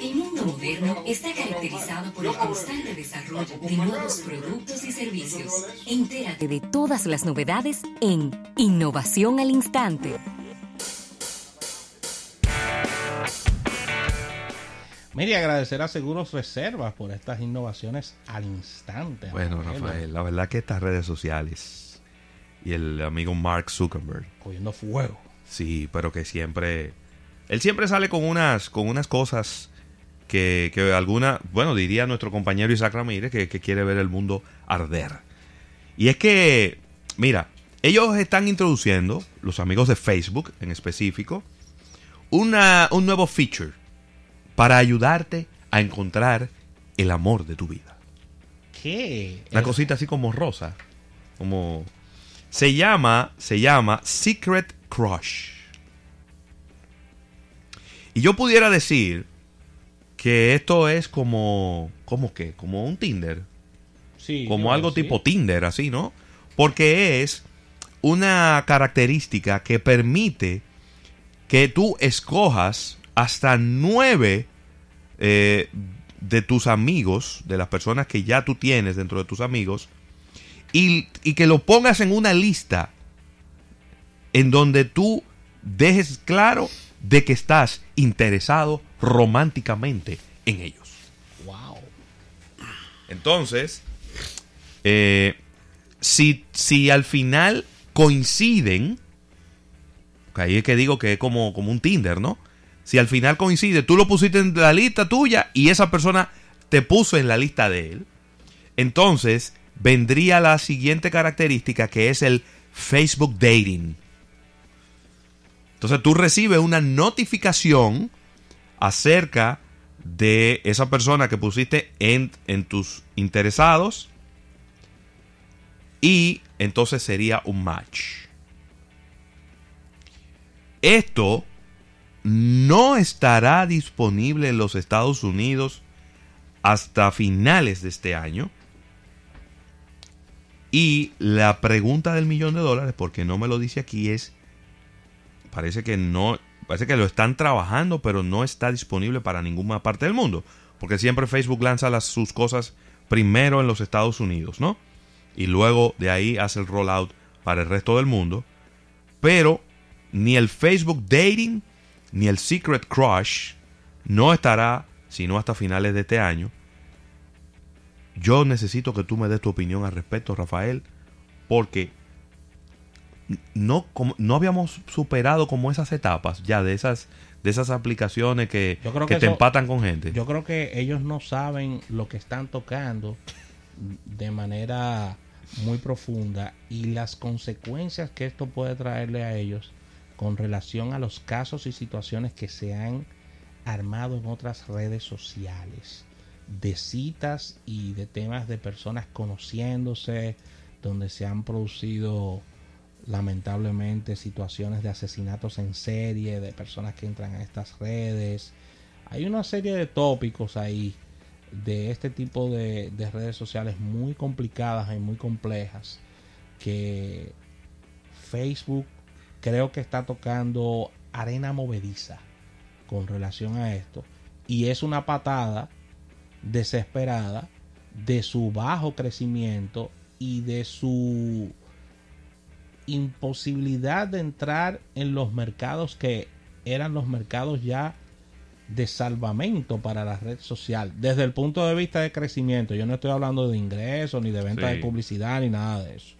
El mundo moderno está caracterizado por el constante desarrollo de nuevos productos y servicios. Entérate de todas las novedades en Innovación al Instante. Mire, agradecer a Seguros Reservas por estas innovaciones al instante. Bueno, Rafael, la verdad que estas redes sociales y el amigo Mark Zuckerberg. Cogiendo fuego. Sí, pero que siempre. Él siempre sale con unas, con unas cosas que, que alguna. Bueno, diría nuestro compañero Isaac Ramírez que, que quiere ver el mundo arder. Y es que, mira, ellos están introduciendo, los amigos de Facebook en específico, una, un nuevo feature para ayudarte a encontrar el amor de tu vida. ¿Qué? Una cosita así como rosa. Como. Se llama. Se llama Secret Crush. Y yo pudiera decir que esto es como. ¿Cómo qué? Como un Tinder. Sí, Como algo sí. tipo Tinder, así, ¿no? Porque es una característica que permite que tú escojas hasta nueve eh, de tus amigos, de las personas que ya tú tienes dentro de tus amigos, y, y que lo pongas en una lista en donde tú dejes claro de que estás interesado románticamente en ellos. Wow. Entonces, eh, si, si al final coinciden, que ahí es que digo que es como, como un Tinder, ¿no? Si al final coincide, tú lo pusiste en la lista tuya y esa persona te puso en la lista de él, entonces vendría la siguiente característica que es el Facebook Dating. Entonces tú recibes una notificación acerca de esa persona que pusiste en, en tus interesados y entonces sería un match. Esto no estará disponible en los Estados Unidos hasta finales de este año. Y la pregunta del millón de dólares, porque no me lo dice aquí, es, parece que no, parece que lo están trabajando, pero no está disponible para ninguna parte del mundo. Porque siempre Facebook lanza sus cosas primero en los Estados Unidos, ¿no? Y luego de ahí hace el rollout para el resto del mundo. Pero ni el Facebook Dating ni el Secret Crush no estará sino hasta finales de este año. Yo necesito que tú me des tu opinión al respecto, Rafael, porque no, como- no habíamos superado como esas etapas ya de esas, de esas aplicaciones que, Yo creo que que te eso- empatan con gente. Yo creo que ellos no saben lo que están tocando de manera muy profunda y las consecuencias que esto puede traerle a ellos con relación a los casos y situaciones que se han armado en otras redes sociales de citas y de temas de personas conociéndose donde se han producido lamentablemente situaciones de asesinatos en serie de personas que entran a estas redes. Hay una serie de tópicos ahí de este tipo de, de redes sociales muy complicadas y muy complejas que Facebook creo que está tocando arena movediza con relación a esto. Y es una patada desesperada de su bajo crecimiento y de su imposibilidad de entrar en los mercados que eran los mercados ya de salvamento para la red social desde el punto de vista de crecimiento. Yo no estoy hablando de ingresos ni de venta Sí. de publicidad ni nada de eso.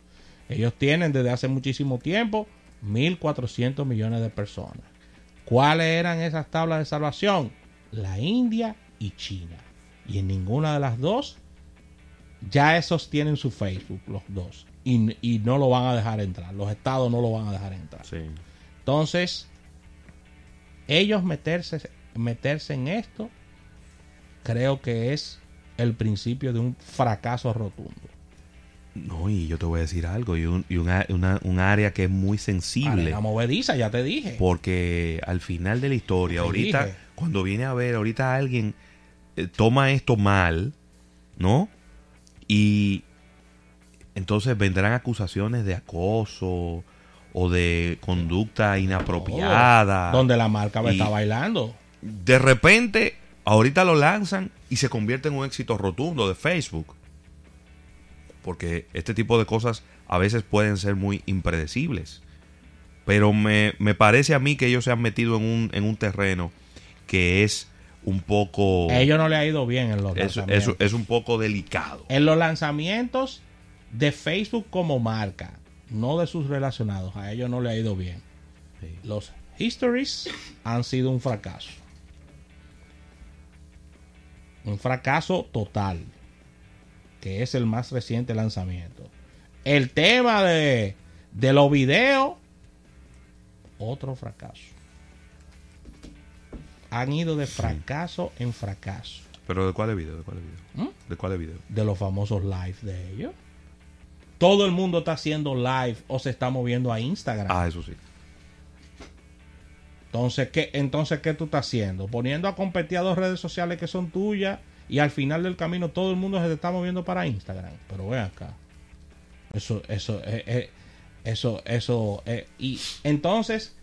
Ellos tienen desde hace muchísimo tiempo 1.400 millones de personas. ¿Cuáles eran esas tablas de salvación? La India y China. Y en ninguna de las dos ya esos tienen su Facebook, los dos. Y, y no lo van a dejar entrar. Los estados no lo van a dejar entrar. Sí. Entonces, ellos meterse, meterse en esto, creo que es el principio de un fracaso rotundo. No, y yo te voy a decir algo, y, un, y una, una- un área que es muy sensible. La movediza, ya te dije. Porque al final de la historia, Te ahorita, dije. cuando viene a ver, ahorita alguien eh, toma esto mal, ¿no? Y entonces vendrán acusaciones de acoso o de conducta inapropiada. Donde la marca va a estar bailando. de repente, ahorita lo lanzan y se convierte en un éxito rotundo de Facebook. Porque este tipo de cosas a veces pueden ser muy impredecibles. Pero me, me parece a mí que ellos se han metido en un, en un terreno que es un poco... A ellos no le ha ido bien en los es, lanzamientos. es, es un poco delicado. En los lanzamientos de Facebook como marca, no de sus relacionados, a ellos no le ha ido bien. Sí. Los histories han sido un fracaso. Un fracaso total. Que es el más reciente lanzamiento. El tema de, de los videos, otro fracaso. Han ido de fracaso en fracaso. Pero ¿de cuál es video? ¿De cuál es video? ¿Mm? ¿De cuál es video? de los famosos live de ellos. Todo el mundo está haciendo live o se está moviendo a Instagram. Ah, eso sí. Entonces, ¿qué, entonces, ¿qué tú estás haciendo? Poniendo a competir a dos redes sociales que son tuyas y al final del camino todo el mundo se te está moviendo para Instagram. Pero ven acá. Eso, eso, eh, eh, eso, eso. eh, y entonces,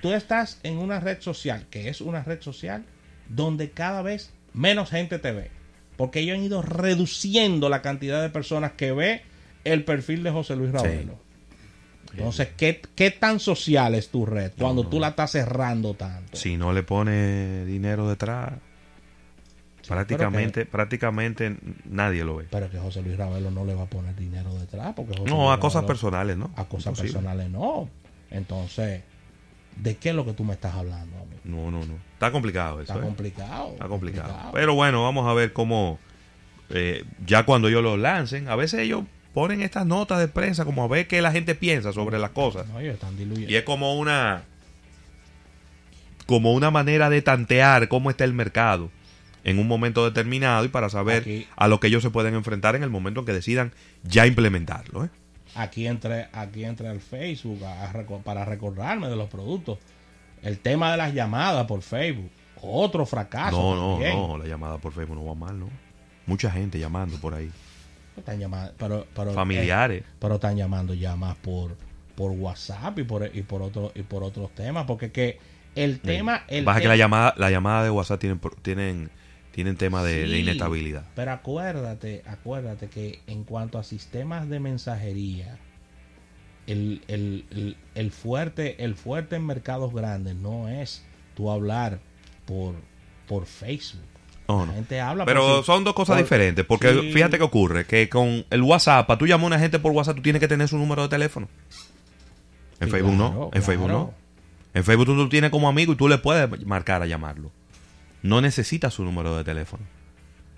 tú estás en una red social, que es una red social donde cada vez menos gente te ve. Porque ellos han ido reduciendo la cantidad de personas que ve el perfil de José Luis Ravelo. Entonces, ¿qué, ¿qué tan social es tu red cuando tú la estás cerrando tanto? Si no le pone dinero detrás, prácticamente, prácticamente nadie lo ve. Pero que José Luis Ravelo no le va a poner dinero detrás. Porque José No, Luis a cosas personales, ¿no? A cosas Imposible. personales no. Entonces, ¿de qué es lo que tú me estás hablando a mí? No, no, no. Está complicado eso. Está ¿eh? complicado. Está complicado. Pero bueno, vamos a ver cómo, eh, ya cuando ellos lo lancen, a veces ellos ponen estas notas de prensa como a ver qué la gente piensa sobre las cosas. No, ellos están diluyendo. Y es como una, como una manera de tantear cómo está el mercado en un momento determinado y para saber Aquí- a lo que ellos se pueden enfrentar en el momento en que decidan ya implementarlo. ¿eh? Aquí entré, aquí entré al Facebook a- para recordarme de los productos. El tema de las llamadas por Facebook. Otro fracaso. no, no, también. no, la llamada por Facebook no va mal, ¿no? Mucha gente llamando por ahí. Están llamando, pero, pero, Familiares. eh, pero están llamando ya más por, por WhatsApp y por, y por otros y por otros temas. Porque que el tema. El Baja que tema- la llamada, la llamada de WhatsApp tienen, tienen, tienen tema de, inestabilidad. Pero acuérdate, acuérdate que en cuanto a sistemas de mensajería, el, el- el- el fuerte, el fuerte en mercados grandes no es tú hablar por, por Facebook. La gente habla Pero por- son dos cosas por- diferentes. Porque Sí. fíjate que ocurre que con el WhatsApp, para tú llamar a una gente por WhatsApp, tú tienes que tener su número de teléfono. En Sí, Facebook claro, no. En Facebook no. En Facebook tú lo tienes como amigo y tú le puedes marcar a llamarlo. No necesitas su número de teléfono.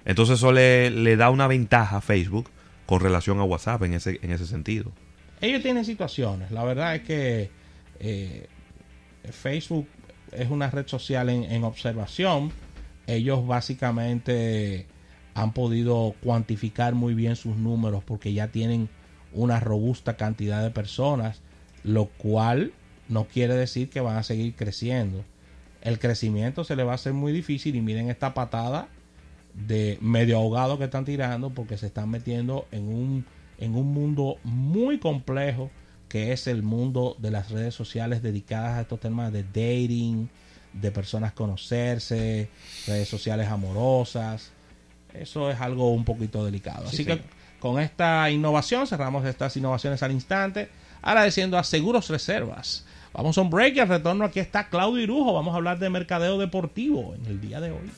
Entonces eso le, le da una ventaja a Facebook con relación a WhatsApp en ese, en ese sentido. Ellos tienen situaciones. La verdad es que eh, Facebook es una red social en, en observación. Ellos básicamente han podido cuantificar muy bien sus números porque ya tienen una robusta cantidad de personas, lo cual no quiere decir que van a seguir creciendo. El crecimiento se le va a hacer muy difícil y miren esta patada de medio ahogado que están tirando porque se están metiendo en un, en un mundo muy complejo que es el mundo de las redes sociales dedicadas a estos temas de dating, de personas conocerse, redes sociales amorosas. Eso es algo un poquito delicado. Sí, Así sí. que con esta innovación cerramos estas innovaciones al instante, agradeciendo a Seguros Reservas. Vamos a un break y al retorno aquí está Claudio Irujo. Vamos a hablar de mercadeo deportivo en el día de hoy.